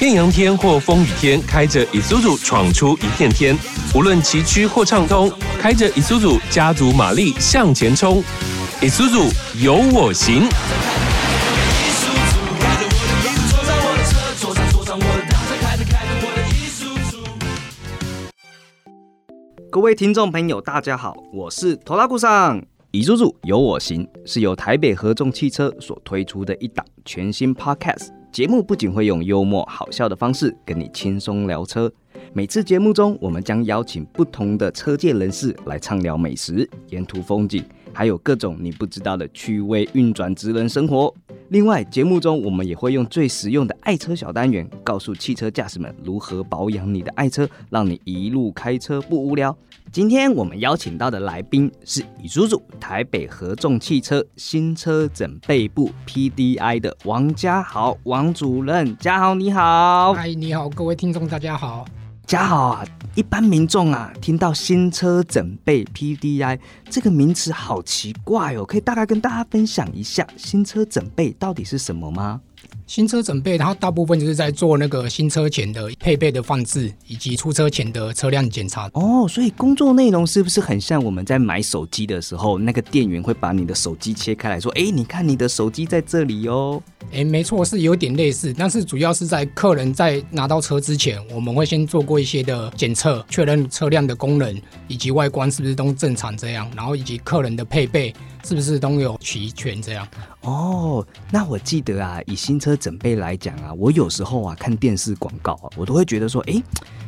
艳阳天或风雨天，开着 Isuzu 闯出一片天。无论崎岖或畅通，开着 Isuzu 家族马力向前冲。Isuzu 有我行。各位听众朋友，大家好，我是头拉顾上。李叔叔有我行是由台北合众汽车所推出的一档全新 Podcast 节目，不仅会用幽默好笑的方式跟你轻松聊车，每次节目中我们将邀请不同的车界人士来畅聊美食、沿途风景，还有各种你不知道的趣味运转职人生活。另外，节目中我们也会用最实用的爱车小单元，告诉汽车驾驶们如何保养你的爱车，让你一路开车不无聊。今天我们邀请到的来宾是以叔叔台北合众汽车新车整备部 PDI 的王家豪王主任，家豪你好，嗨，你好，各位听众大家好。家豪啊，一般民众啊，听到新车整备 PDI 这个名词好奇怪哦，可以大概跟大家分享一下新车整备到底是什么吗？新车整备，它大部分就是在做那个新车前的配备的放置，以及出车前的车辆检查。哦，所以工作内容是不是很像我们在买手机的时候，那个店员会把你的手机切开来说：“哎，你看你的手机在这里哦。”哎，没错，是有点类似，但是主要是在客人在拿到车之前，我们会先做过一些的检测，确认车辆的功能以及外观是不是都正常这样，然后以及客人的配备是不是都有齐全这样。哦，那我记得啊，以新车整备来讲啊，我有时候啊看电视广告啊，我都会觉得说，哎，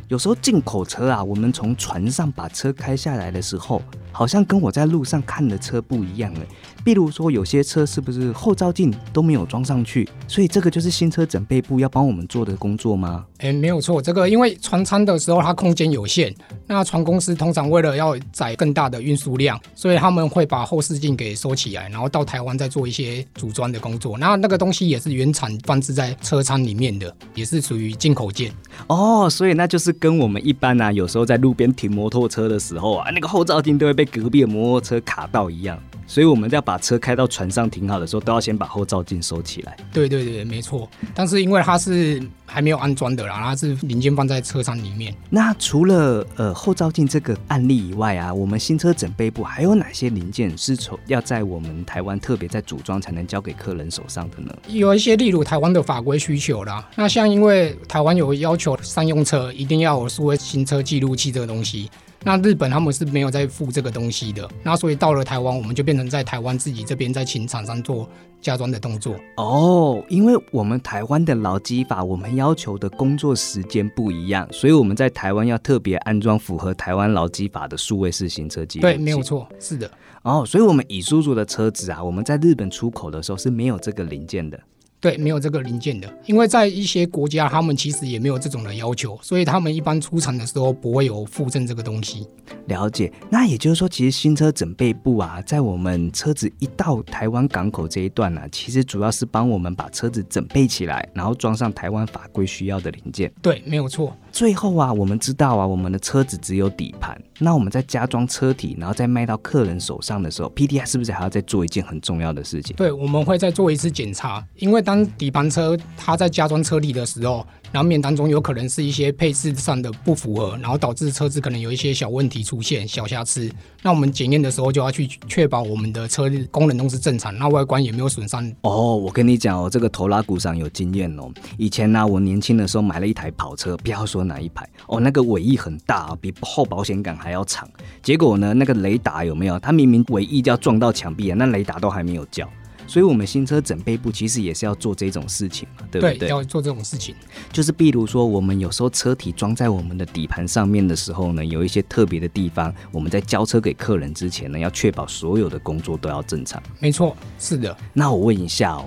有时候进口车啊，我们从船上把车开下来的时候，好像跟我在路上看的车不一样哎。比如说，有些车是不是后照镜都没有装上去？所以这个就是新车整备部要帮我们做的工作吗？哎，没有错，这个因为船舱的时候它空间有限，那船公司通常为了要载更大的运输量，所以他们会把后视镜给收起来，然后到台湾再做一些组装的工作。那那个东西也是原厂放置在车舱里面的，也是属于进口件。哦，所以那就是跟我们一般啊，有时候在路边停摩托车的时候啊，那个后照镜都会被隔壁的摩托车卡到一样。所以我们要把车开到船上停好的时候，都要先把后照镜收起来。对对对，没错。但是因为它是还没有安装的啦，它是零件放在车舱里面。那除了呃后照镜这个案例以外啊，我们新车整备部还有哪些零件是从要在我们台湾特别在组装才能交给客人手上的呢？有一些例如台湾的法规需求啦。那像因为台湾有要求商用车一定要有数位行车记录器这个东西。那日本他们是没有在付这个东西的，那所以到了台湾，我们就变成在台湾自己这边在请厂商做加装的动作。哦，因为我们台湾的劳基法，我们要求的工作时间不一样，所以我们在台湾要特别安装符合台湾劳基法的数位式行车记录对，没有错，是的。哦，所以我们以叔叔的车子啊，我们在日本出口的时候是没有这个零件的。对，没有这个零件的，因为在一些国家，他们其实也没有这种的要求，所以他们一般出厂的时候不会有附赠这个东西。了解，那也就是说，其实新车整备部啊，在我们车子一到台湾港口这一段呢，其实主要是帮我们把车子整备起来，然后装上台湾法规需要的零件。对，没有错。最后啊，我们知道啊，我们的车子只有底盘，那我们在加装车体，然后再卖到客人手上的时候，P D I 是不是还要再做一件很重要的事情？对，我们会再做一次检查，因为当底盘车它在加装车体的时候。难免当中有可能是一些配置上的不符合，然后导致车子可能有一些小问题出现、小瑕疵。那我们检验的时候就要去确保我们的车功能都是正常，那外观也没有损伤。哦，我跟你讲哦，这个头拉鼓上有经验哦。以前呢，我年轻的时候买了一台跑车，不要说哪一排哦，那个尾翼很大，比后保险杆还要长。结果呢，那个雷达有没有？它明明尾翼就要撞到墙壁啊，那雷达都还没有叫。所以，我们新车整备部其实也是要做这种事情嘛，对不对？对，要做这种事情。就是比如说，我们有时候车体装在我们的底盘上面的时候呢，有一些特别的地方，我们在交车给客人之前呢，要确保所有的工作都要正常。没错，是的。那我问一下哦，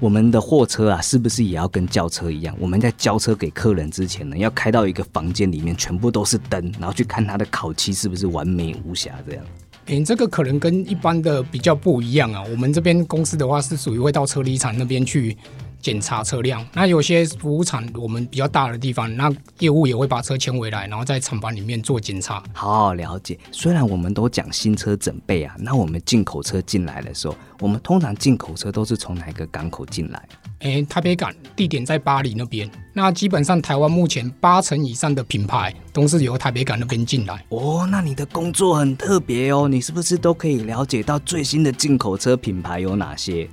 我们的货车啊，是不是也要跟轿车一样？我们在交车给客人之前呢，要开到一个房间里面，全部都是灯，然后去看它的烤漆是不是完美无瑕这样。你，这个可能跟一般的比较不一样啊。我们这边公司的话是属于会到车厘厂那边去检查车辆。那有些服务厂我们比较大的地方，那业务也会把车牵回来，然后在厂房里面做检查。好好了解。虽然我们都讲新车准备啊，那我们进口车进来的时候，我们通常进口车都是从哪个港口进来？诶，台北港地点在巴黎那边。那基本上台湾目前八成以上的品牌都是由台北港那边进来。哦，那你的工作很特别哦，你是不是都可以了解到最新的进口车品牌有哪些？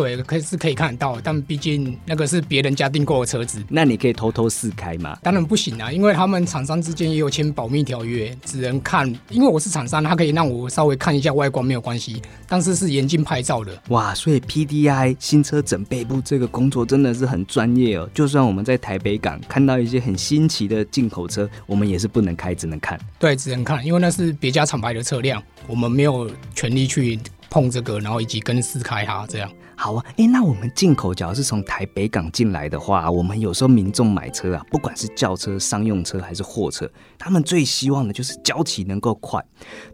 对，可以是可以看得到，但毕竟那个是别人家订购的车子，那你可以偷偷试开吗？当然不行啊，因为他们厂商之间也有签保密条约，只能看。因为我是厂商，他可以让我稍微看一下外观没有关系，但是是严禁拍照的。哇，所以 PDI 新车整备部这个工作真的是很专业哦。就算我们在台北港看到一些很新奇的进口车，我们也是不能开，只能看。对，只能看，因为那是别家厂牌的车辆，我们没有权利去碰这个，然后以及跟试开它这样。好啊，诶，那我们进口假如是从台北港进来的话，我们有时候民众买车啊，不管是轿车、商用车还是货车，他们最希望的就是交期能够快。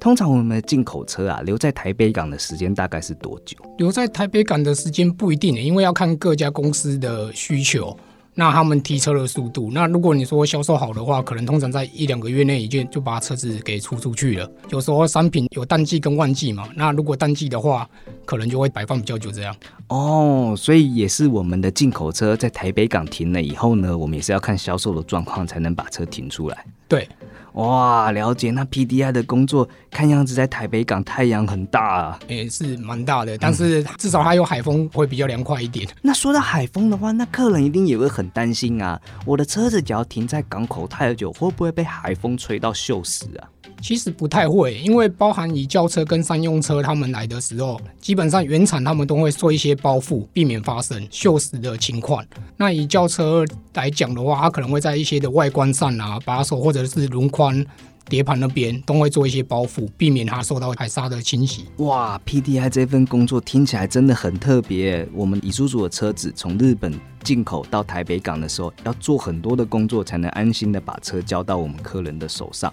通常我们的进口车啊，留在台北港的时间大概是多久？留在台北港的时间不一定，因为要看各家公司的需求。那他们提车的速度，那如果你说销售好的话，可能通常在一两个月内已经就把车子给出出去了。有时候商品有淡季跟旺季嘛，那如果淡季的话，可能就会摆放比较久这样。哦，所以也是我们的进口车在台北港停了以后呢，我们也是要看销售的状况才能把车停出来。对。哇，了解。那 PDI 的工作看样子在台北港太阳很大啊，也是蛮大的，但是至少它有海风，会比较凉快一点。那说到海风的话，那客人一定也会很担心啊，我的车子只要停在港口太久，会不会被海风吹到锈蚀啊？其实不太会，因为包含以轿车跟商用车他们来的时候，基本上原厂他们都会做一些包覆，避免发生锈蚀的情况。那以轿车来讲的话，它可能会在一些的外观上啊，把手或者是轮框、碟盘那边都会做一些包覆，避免它受到海沙的侵袭。哇，PDI 这份工作听起来真的很特别。我们以叔叔的车子从日本进口到台北港的时候，要做很多的工作，才能安心的把车交到我们客人的手上。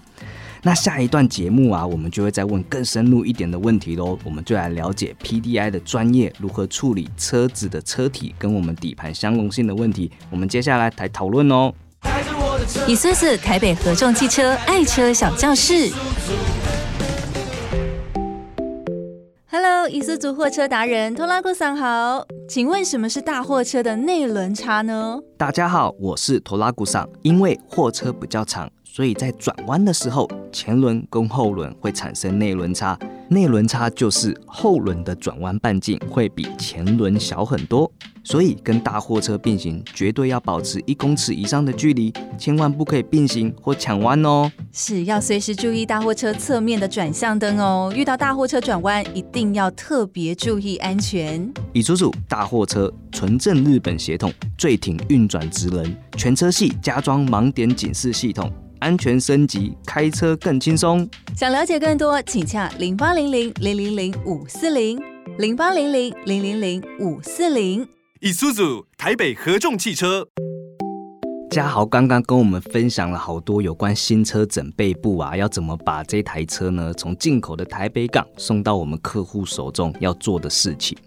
那下一段节目啊，我们就会再问更深入一点的问题喽。我们就来了解 PDI 的专业如何处理车子的车体跟我们底盘相容性的问题。我们接下来来讨论哦。以苏子台北合众汽车爱车小教室。Hello，伊斯族货车达人托拉库桑好，请问什么是大货车的内轮差呢？大家好，我是托拉古桑。因为货车比较长，所以在转弯的时候，前轮跟后轮会产生内轮差。内轮差就是后轮的转弯半径会比前轮小很多，所以跟大货车并行，绝对要保持一公尺以上的距离，千万不可以并行或抢弯哦。是要随时注意大货车侧面的转向灯哦，遇到大货车转弯，一定要特别注意安全。以叔叔大货车纯正日本协同，最挺运转直轮，全车系加装盲点警示系统。安全升级，开车更轻松。想了解更多，请洽零八零零零零零五四零零八零零零零零五四零。以苏组台北合众汽车。嘉豪刚刚跟我们分享了好多有关新车整备部啊，要怎么把这台车呢从进口的台北港送到我们客户手中要做的事情。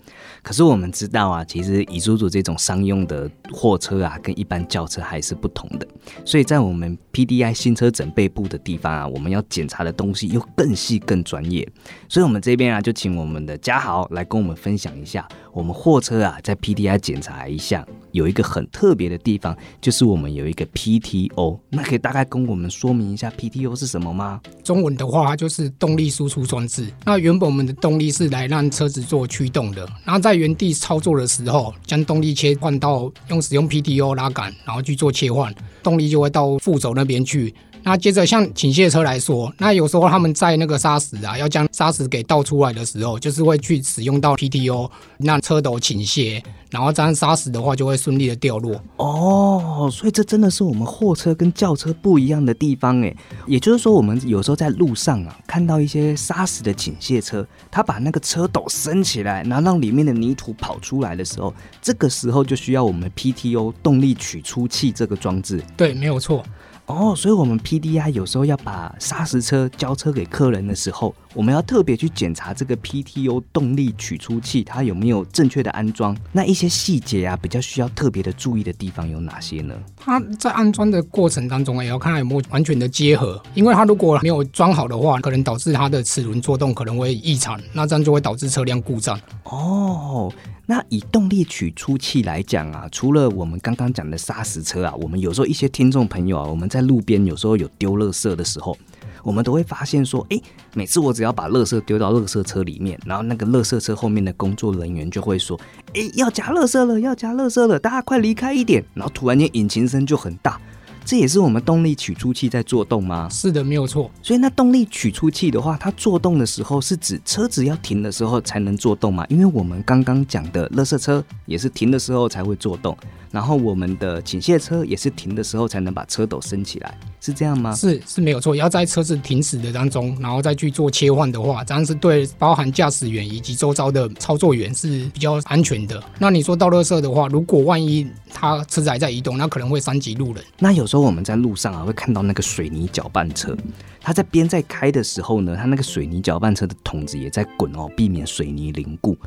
可是我们知道啊，其实以叔叔这种商用的货车啊，跟一般轿车还是不同的。所以在我们 PDI 新车整备部的地方啊，我们要检查的东西又更细更专业。所以我们这边啊，就请我们的嘉豪来跟我们分享一下，我们货车啊在 PDI 检查一项有一个很特别的地方，就是我们有一个 PTO。那可以大概跟我们说明一下 PTO 是什么吗？中文的话，它就是动力输出装置。那原本我们的动力是来让车子做驱动的，然后在原地操作的时候，将动力切换到用使用 PTO 拉杆，然后去做切换，动力就会到副轴那边去。那接着像倾卸车来说，那有时候他们在那个砂石啊，要将砂石给倒出来的时候，就是会去使用到 PTO，让车斗倾斜，然后这样砂石的话就会顺利的掉落。哦，所以这真的是我们货车跟轿车不一样的地方诶。也就是说，我们有时候在路上啊，看到一些砂石的倾卸车，它把那个车斗升起来，然后让里面的泥土跑出来的时候，这个时候就需要我们 PTO 动力取出器这个装置。对，没有错。哦，所以我们 PDI 有时候要把砂石车交车给客人的时候，我们要特别去检查这个 PTO 动力取出器它有没有正确的安装。那一些细节啊，比较需要特别的注意的地方有哪些呢？它在安装的过程当中，也要看它有没有完全的结合，因为它如果没有装好的话，可能导致它的齿轮作动可能会异常，那这样就会导致车辆故障。哦。那以动力取出器来讲啊，除了我们刚刚讲的砂石车啊，我们有时候一些听众朋友啊，我们在路边有时候有丢垃圾的时候，我们都会发现说，哎，每次我只要把垃圾丢到垃圾车里面，然后那个垃圾车后面的工作人员就会说，哎，要加垃圾了，要加垃圾了，大家快离开一点，然后突然间引擎声就很大。这也是我们动力取出器在做动吗？是的，没有错。所以那动力取出器的话，它做动的时候是指车子要停的时候才能做动嘛？因为我们刚刚讲的垃圾车也是停的时候才会做动。然后我们的倾卸车也是停的时候才能把车斗升起来，是这样吗？是是没有错，要在车子停驶的当中，然后再去做切换的话，这样是对包含驾驶员以及周遭的操作员是比较安全的。那你说到乐色的话，如果万一他车子还在移动，那可能会伤及路人。那有时候我们在路上啊，会看到那个水泥搅拌车，它在边在开的时候呢，它那个水泥搅拌车的筒子也在滚哦，避免水泥凝固。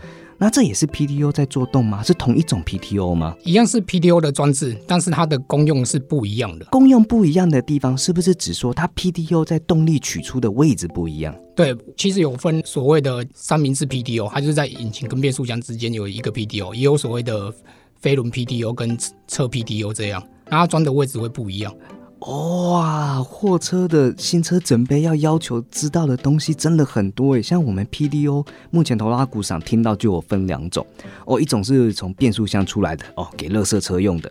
那这也是 PTO 在做动吗？是同一种 PTO 吗？一样是 PTO 的装置，但是它的功用是不一样的。功用不一样的地方，是不是只说它 PTO 在动力取出的位置不一样？对，其实有分所谓的三明治 PTO，它就是在引擎跟变速箱之间有一个 PTO，也有所谓的飞轮 PTO 跟车 PTO 这样，那它装的位置会不一样。哇，货车的新车准备要要求知道的东西真的很多诶，像我们 PDO 目前头拉鼓上听到就有分两种哦，一种是从变速箱出来的哦，给乐色车用的。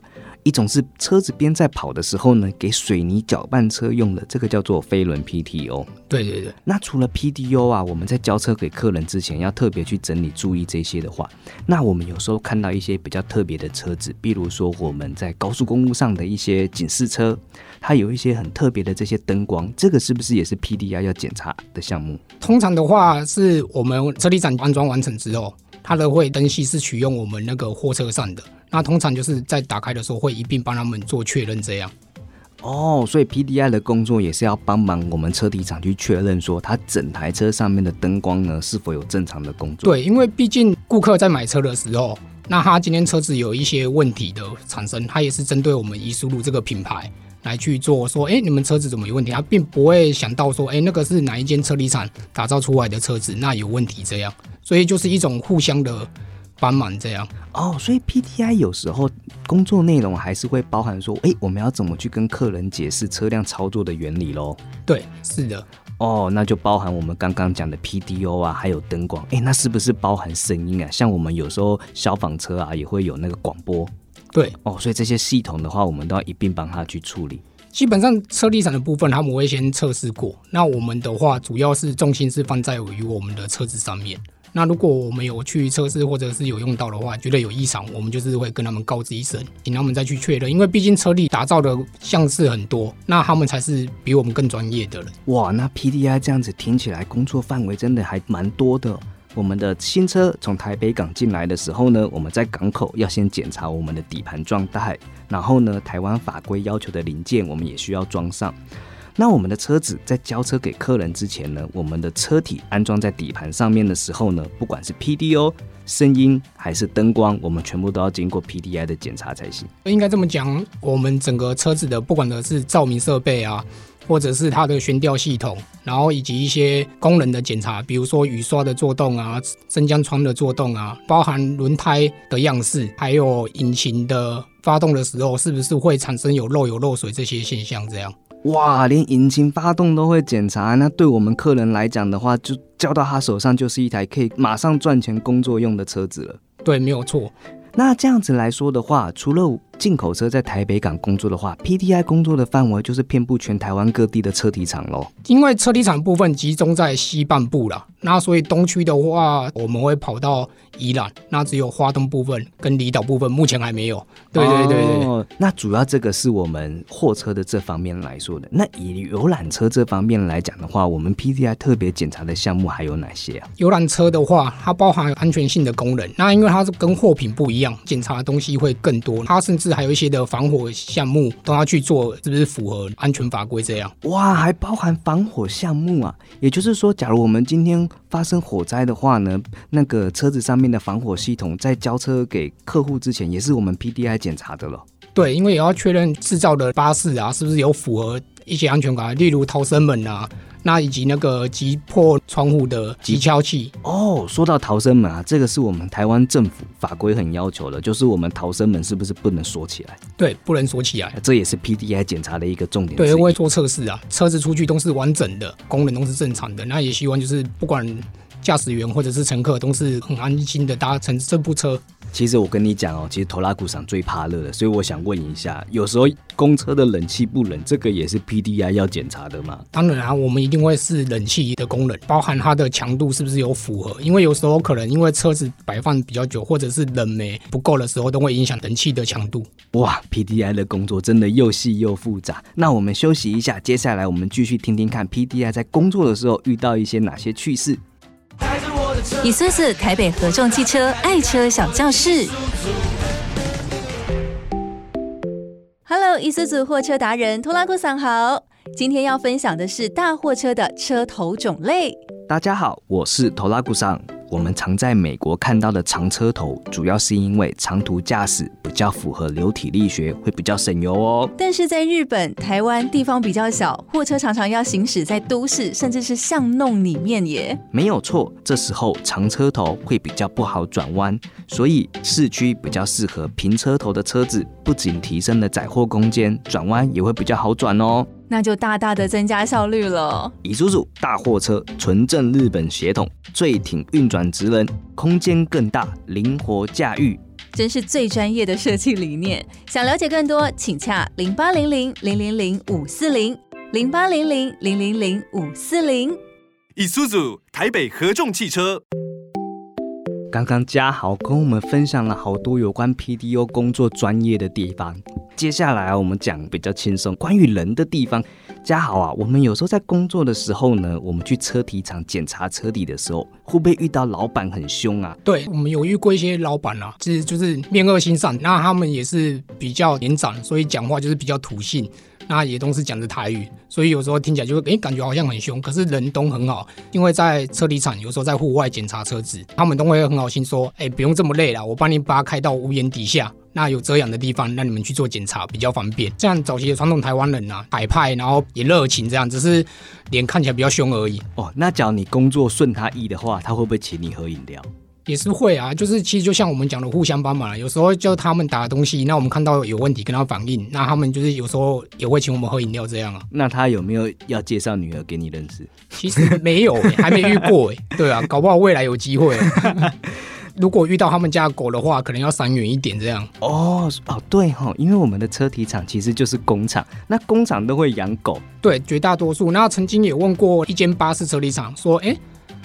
一种是车子边在跑的时候呢，给水泥搅拌车用的，这个叫做飞轮 PTO。对对对。那除了 PTO 啊，我们在交车给客人之前，要特别去整理注意这些的话，那我们有时候看到一些比较特别的车子，比如说我们在高速公路上的一些警示车，它有一些很特别的这些灯光，这个是不是也是 PDI 要检查的项目？通常的话，是我们车体展安装完成之后，它的会灯系是取用我们那个货车上的。那通常就是在打开的时候会一并帮他们做确认，这样。哦，所以 PDI 的工作也是要帮忙我们车体厂去确认，说它整台车上面的灯光呢是否有正常的工作。对，因为毕竟顾客在买车的时候，那他今天车子有一些问题的产生，他也是针对我们宜舒路这个品牌来去做，说，哎，你们车子怎么有问题？他并不会想到说，哎，那个是哪一间车体厂打造出来的车子，那有问题这样。所以就是一种互相的。帮忙这样哦，所以 PTI 有时候工作内容还是会包含说，哎，我们要怎么去跟客人解释车辆操作的原理喽？对，是的。哦，那就包含我们刚刚讲的 PDO 啊，还有灯光。哎，那是不是包含声音啊？像我们有时候消防车啊，也会有那个广播。对，哦，所以这些系统的话，我们都要一并帮他去处理。基本上车地产的部分，他们会先测试过。那我们的话，主要是重心是放在于我们的车子上面。那如果我们有去测试或者是有用到的话，觉得有异常，我们就是会跟他们告知一声，请他们再去确认。因为毕竟车力打造的像是很多，那他们才是比我们更专业的人。哇，那 PDI 这样子听起来工作范围真的还蛮多的。我们的新车从台北港进来的时候呢，我们在港口要先检查我们的底盘状态，然后呢，台湾法规要求的零件我们也需要装上。那我们的车子在交车给客人之前呢，我们的车体安装在底盘上面的时候呢，不管是 PDO 声音还是灯光，我们全部都要经过 PDI 的检查才行。应该这么讲，我们整个车子的不管的是照明设备啊，或者是它的悬吊系统，然后以及一些功能的检查，比如说雨刷的作动啊，升降窗的作动啊，包含轮胎的样式，还有引擎的发动的时候是不是会产生有漏油漏水这些现象，这样。哇，连引擎发动都会检查，那对我们客人来讲的话，就交到他手上就是一台可以马上赚钱工作用的车子了。对，没有错。那这样子来说的话，除了进口车在台北港工作的话，PTI 工作的范围就是遍布全台湾各地的车体厂喽。因为车体厂部分集中在西半部啦，那所以东区的话，我们会跑到宜兰，那只有花东部分跟离岛部分目前还没有。对对对对。那主要这个是我们货车的这方面来说的。那以游览车这方面来讲的话，我们 PTI 特别检查的项目还有哪些啊？游览车的话，它包含安全性的功能。那因为它是跟货品不一样，检查的东西会更多。它甚至是还有一些的防火项目都要去做，是不是符合安全法规这样？哇，还包含防火项目啊！也就是说，假如我们今天发生火灾的话呢，那个车子上面的防火系统在交车给客户之前，也是我们 PDI 检查的了。对，因为也要确认制造的巴士啊，是不是有符合一些安全感，例如逃生门啊，那以及那个击破窗户的击敲器。哦，说到逃生门啊，这个是我们台湾政府法规很要求的，就是我们逃生门是不是不能锁起来？对，不能锁起来。这也是 PDI 检查的一个重点。对，会做测试啊，车子出去都是完整的，功能都是正常的。那也希望就是不管驾驶员或者是乘客都是很安心的搭乘这部车。其实我跟你讲哦，其实头拉古上最怕热的，所以我想问一下，有时候公车的冷气不冷，这个也是 PDI 要检查的吗？当然啊，我们一定会是冷气的功能，包含它的强度是不是有符合，因为有时候可能因为车子摆放比较久，或者是冷媒不够的时候，都会影响冷气的强度。哇，PDI 的工作真的又细又复杂。那我们休息一下，接下来我们继续听听看 PDI 在工作的时候遇到一些哪些趣事。以苏子台北合众汽车爱车小教室。Hello，伊苏子货车达人托拉古桑好，今天要分享的是大货车的车头种类。大家好，我是托拉古桑。我们常在美国看到的长车头，主要是因为长途驾驶比较符合流体力学，会比较省油哦。但是在日本、台湾地方比较小，货车常常要行驶在都市，甚至是巷弄里面耶。没有错，这时候长车头会比较不好转弯，所以市区比较适合平车头的车子，不仅提升了载货空间，转弯也会比较好转哦。那就大大的增加效率了。乙叔叔大货车纯正日本血统，最挺运转职能，空间更大，灵活驾驭，真是最专业的设计理念。想了解更多，请洽零八零零零零零五四零零八零零零零零五四零。乙叔叔台北合众汽车。刚刚嘉豪跟我们分享了好多有关 PDO 工作专业的地方。接下来啊，我们讲比较轻松，关于人的地方。嘉豪啊，我们有时候在工作的时候呢，我们去车体厂检查车底的时候，会不会遇到老板很凶啊？对，我们有遇过一些老板啊，其实就是面恶心善，那他们也是比较年长，所以讲话就是比较土性。那也都是讲的台语，所以有时候听起来就会诶感觉好像很凶，可是人都很好，因为在车体厂有时候在户外检查车子，他们都会很好心说，哎不用这么累了，我帮你把它开到屋檐底下，那有遮阳的地方，让你们去做检查比较方便。这样早期的传统台湾人啊，海派，然后也热情，这样只是脸看起来比较凶而已。哦，那假如你工作顺他意的话，他会不会请你喝饮料？也是会啊，就是其实就像我们讲的，互相帮忙。有时候就他们打东西，那我们看到有问题跟他反映，那他们就是有时候也会请我们喝饮料这样啊。那他有没有要介绍女儿给你认识？其实没有，还没遇过哎。对啊，搞不好未来有机会。如果遇到他们家狗的话，可能要闪远一点这样。哦哦，对哈，因为我们的车体厂其实就是工厂，那工厂都会养狗。对，绝大多数。那曾经也问过一间巴士车体厂，说哎。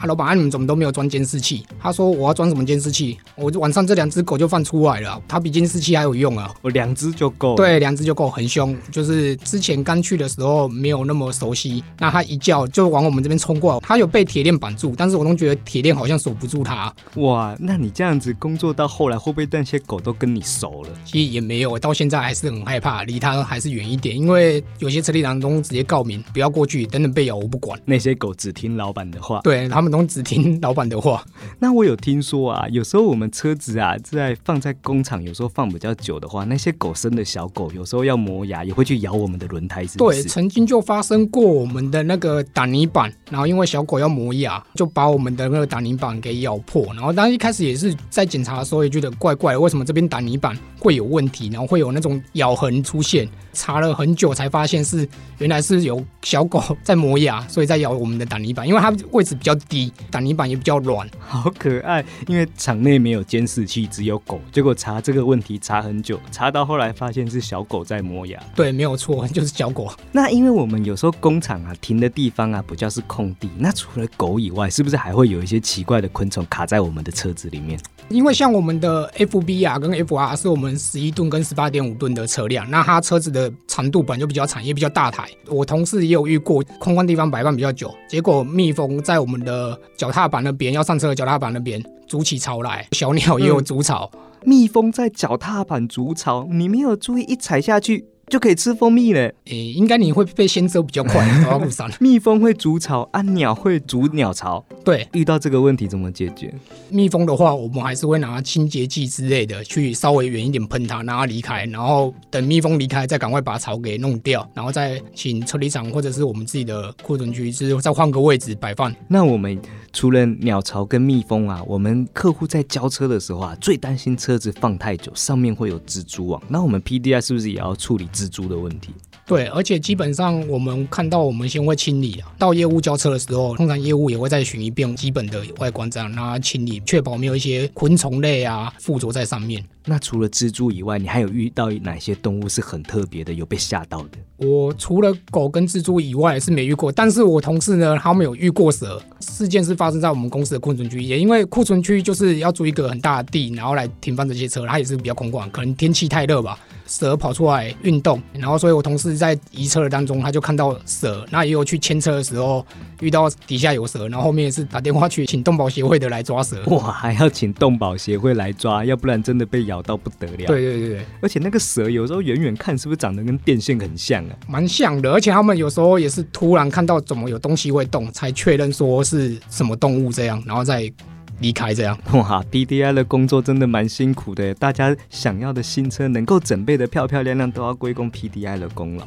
老板，你们怎么都没有装监视器？他说我要装什么监视器？我晚上这两只狗就放出来了，它比监视器还有用啊！我两只就够。对，两只就够，很凶。就是之前刚去的时候没有那么熟悉，那它一叫就往我们这边冲过来。它有被铁链绑住，但是我总觉得铁链好像锁不住它。哇，那你这样子工作到后来，会不会那些狗都跟你熟了？其实也没有，到现在还是很害怕，离它还是远一点。因为有些车里当中直接告明，不要过去，等等被咬我不管。那些狗只听老板的话，对他们都只听老板的话。那我有听说啊，有时候我们车子啊在放在工厂，有时候放比较久的话，那些狗生的小狗有时候要磨牙，也会去咬我们的轮胎，是对，曾经就发生过我们的那个挡泥板，然后因为小狗要磨牙，就把我们的那个挡泥板给咬破。然后当一开始也是在检查的时候也觉得怪怪，为什么这边挡泥板会有问题，然后会有那种咬痕出现？查了很久才发现是原来是有小狗在磨牙，所以在咬我们的挡泥板，因为它位置比较低，挡泥板也比较软，好可爱。因为场内没有监视器，只有狗，结果查这个问题查很久，查到后来发现是小狗在磨牙。对，没有错，就是小狗。那因为我们有时候工厂啊停的地方啊比较是空地，那除了狗以外，是不是还会有一些奇怪的昆虫卡在我们的车子里面？因为像我们的 FB 啊跟 FR 是我们十一吨跟十八点五吨的车辆，那它车子的长度本来就比较长，也比较大台。我同事也有遇过空旷地方摆放比较久，结果蜜蜂在我们的脚踏板那边要上车的脚踏板那边筑起巢来，小鸟也有筑巢。蜜蜂在脚踏板筑巢，你没有注意，一踩下去。就可以吃蜂蜜嘞。诶，应该你会被先蛰比较快。蜜蜂会筑巢，啊，鸟会筑鸟巢。对，遇到这个问题怎么解决？蜜蜂的话，我们还是会拿清洁剂之类的去稍微远一点喷它，让它离开，然后等蜜蜂离开，再赶快把巢给弄掉，然后再请车理厂或者是我们自己的库存区，就是再换个位置摆放。那我们除了鸟巢跟蜜蜂啊，我们客户在交车的时候啊，最担心车子放太久，上面会有蜘蛛网。那我们 PDI 是不是也要处理？蜘蛛的问题，对，而且基本上我们看到，我们先会清理啊。到业务交车的时候，通常业务也会再巡一遍基本的外观，这样让它清理，确保没有一些昆虫类啊附着在上面。那除了蜘蛛以外，你还有遇到哪些动物是很特别的，有被吓到的？我除了狗跟蜘蛛以外是没遇过，但是我同事呢，他们有遇过蛇。事件是发生在我们公司的库存区，也因为库存区就是要租一个很大的地，然后来停放这些车，它也是比较空旷，可能天气太热吧。蛇跑出来运动，然后所以我同事在移车的当中，他就看到蛇，那也有去牵车的时候遇到底下有蛇，然后后面是打电话去请动保协会的来抓蛇。哇，还要请动保协会来抓，要不然真的被咬到不得了。对对对对，而且那个蛇有时候远远看是不是长得跟电线很像啊？蛮像的，而且他们有时候也是突然看到怎么有东西会动，才确认说是什么动物这样，然后再。离开这样哇，PDI 的工作真的蛮辛苦的。大家想要的新车能够准备的漂漂亮亮，都要归功 PDI 的功劳。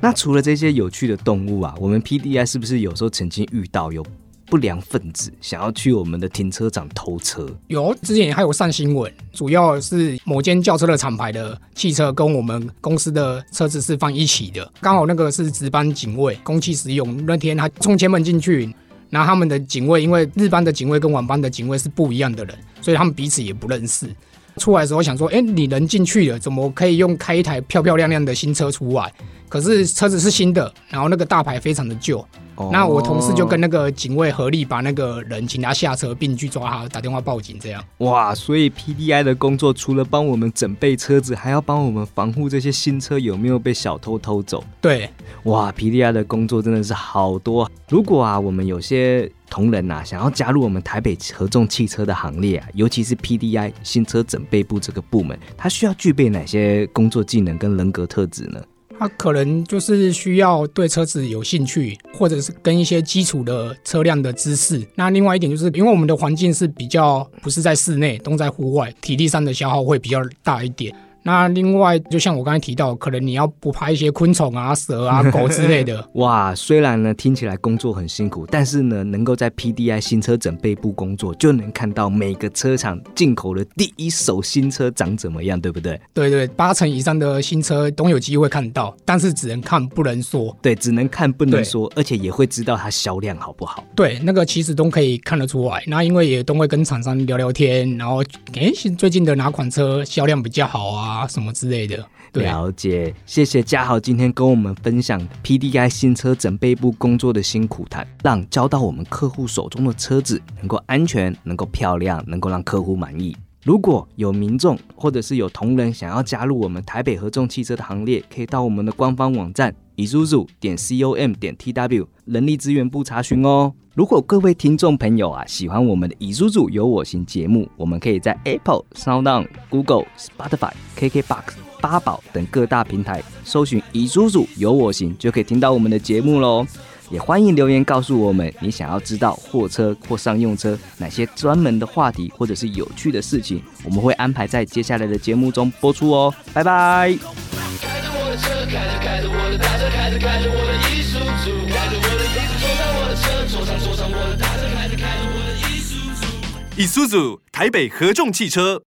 那除了这些有趣的动物啊，我们 PDI 是不是有时候曾经遇到有不良分子想要去我们的停车场偷车？有，之前还有上新闻，主要是某间轿车的厂牌的汽车跟我们公司的车子是放一起的，刚好那个是值班警卫，公器使用那天他从前门进去。那他们的警卫，因为日班的警卫跟晚班的警卫是不一样的人，所以他们彼此也不认识。出来的时候想说，哎，你人进去了，怎么可以用开一台漂漂亮亮的新车出来？可是车子是新的，然后那个大牌非常的旧。那我同事就跟那个警卫合力把那个人请他下车，并去抓他，打电话报警。这样哇，所以 PDI 的工作除了帮我们准备车子，还要帮我们防护这些新车有没有被小偷偷走。对，哇，PDI 的工作真的是好多。如果啊，我们有些同仁呐，想要加入我们台北合众汽车的行列啊，尤其是 PDI 新车准备部这个部门，他需要具备哪些工作技能跟人格特质呢？他可能就是需要对车子有兴趣，或者是跟一些基础的车辆的知识。那另外一点就是，因为我们的环境是比较不是在室内，都在户外，体力上的消耗会比较大一点。那另外，就像我刚才提到，可能你要不怕一些昆虫啊、蛇啊、狗之类的。哇，虽然呢听起来工作很辛苦，但是呢能够在 PDI 新车准备部工作，就能看到每个车厂进口的第一手新车长怎么样，对不对？对对，八成以上的新车都有机会看到，但是只能看不能说。对，只能看不能说，而且也会知道它销量好不好。对，那个其实都可以看得出来。那因为也都会跟厂商聊聊天，然后哎，最近的哪款车销量比较好啊？啊，什么之类的，了解。谢谢嘉豪今天跟我们分享 PDI 新车整备部工作的辛苦谈，让交到我们客户手中的车子能够安全、能够漂亮、能够让客户满意。如果有民众或者是有同仁想要加入我们台北合众汽车的行列，可以到我们的官方网站 isuzu 点 com 点 tw 人力资源部查询哦。如果各位听众朋友啊喜欢我们的 isuzu 有我行节目，我们可以在 Apple、Sound、Google、Spotify、KKBox、八宝等各大平台搜寻 isuzu 有我行，就可以听到我们的节目喽。也欢迎留言告诉我们，你想要知道货车或商用车哪些专门的话题，或者是有趣的事情，我们会安排在接下来的节目中播出哦。拜拜。以苏组台北合众汽车。